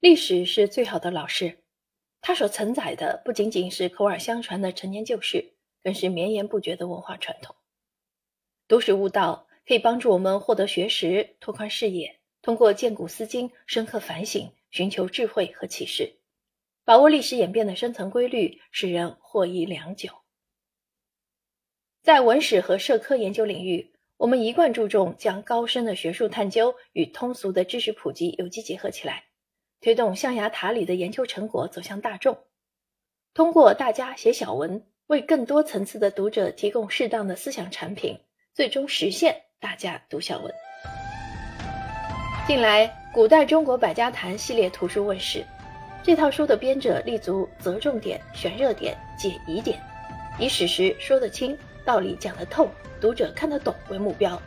历史是最好的老师，它所承载的不仅仅是口耳相传的陈年旧事，更是绵延不绝的文化传统。读史悟道可以帮助我们获得学识、拓宽视野，通过见古思今、深刻反省，寻求智慧和启示，把握历史演变的深层规律，使人获益良久。在文史和社科研究领域，我们一贯注重将高深的学术探究与通俗的知识普及有机结合起来，推动象牙塔里的研究成果走向大众。通过大家写小文，为更多层次的读者提供适当的思想产品，最终实现大家读小文。近来，《古代中国百家谈》系列图书问世，这套书的编者立足择重点、选热点、解疑点，以史实说得清。道理讲得透，读者看得懂为目标，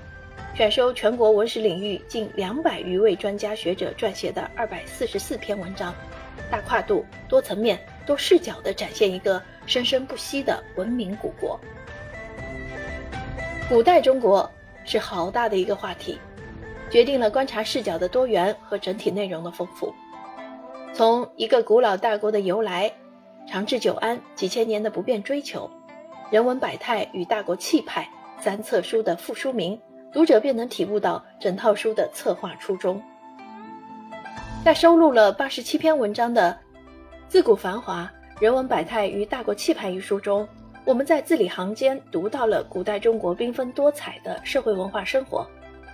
选收全国文史领域近两百余位专家学者撰写的二百四十四篇文章，大跨度、多层面、多视角地展现一个生生不息的文明古国。古代中国是好大的一个话题，决定了观察视角的多元和整体内容的丰富。从一个古老大国的由来，长治久安几千年的不变追求。人文百态与大国气派三册书的副书名，读者便能体悟到整套书的策划初衷。在收录了八十七篇文章的《自古繁华，人文百态与大国气派》一书中，我们在字里行间读到了古代中国缤纷多彩的社会文化生活，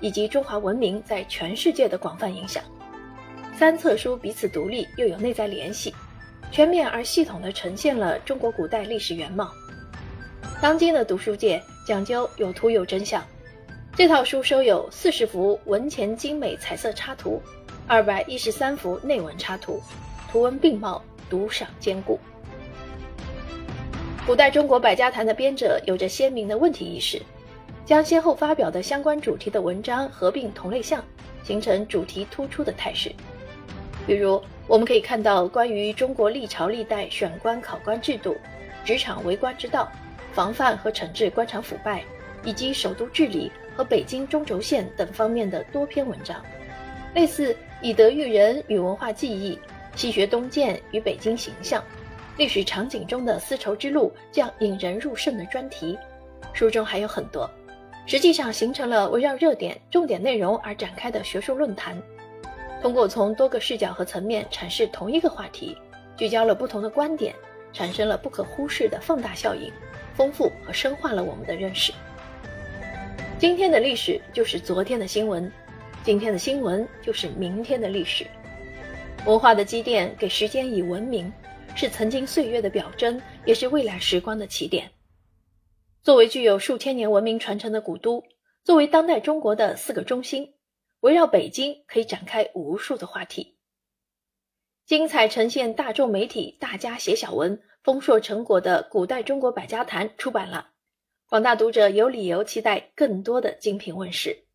以及中华文明在全世界的广泛影响。三册书彼此独立又有内在联系，全面而系统地呈现了中国古代历史原貌。当今的读书界讲究有图有真相，这套书收有四十幅文前精美彩色插图，二百一十三幅内文插图，图文并茂，读赏兼顾。古代中国百家谈的编者有着鲜明的问题意识，将先后发表的相关主题的文章合并同类项，形成主题突出的态势。比如，我们可以看到关于中国历朝历代选官考官制度、职场为官之道。防范和惩治官场腐败，以及首都治理和北京中轴线等方面的多篇文章，类似以德育人与文化记忆、西学东渐与北京形象、历史场景中的丝绸之路这样引人入胜的专题，书中还有很多，实际上形成了围绕热点、重点内容而展开的学术论坛，通过从多个视角和层面阐释同一个话题，聚焦了不同的观点，产生了不可忽视的放大效应。丰富和深化了我们的认识。今天的历史就是昨天的新闻，今天的新闻就是明天的历史。文化的积淀给时间以文明，是曾经岁月的表征，也是未来时光的起点。作为具有数千年文明传承的古都，作为当代中国的四个中心，围绕北京可以展开无数的话题。精彩呈现大众媒体大家写小文。丰硕成果的《古代中国百家谈》出版了，广大读者有理由期待更多的精品问世。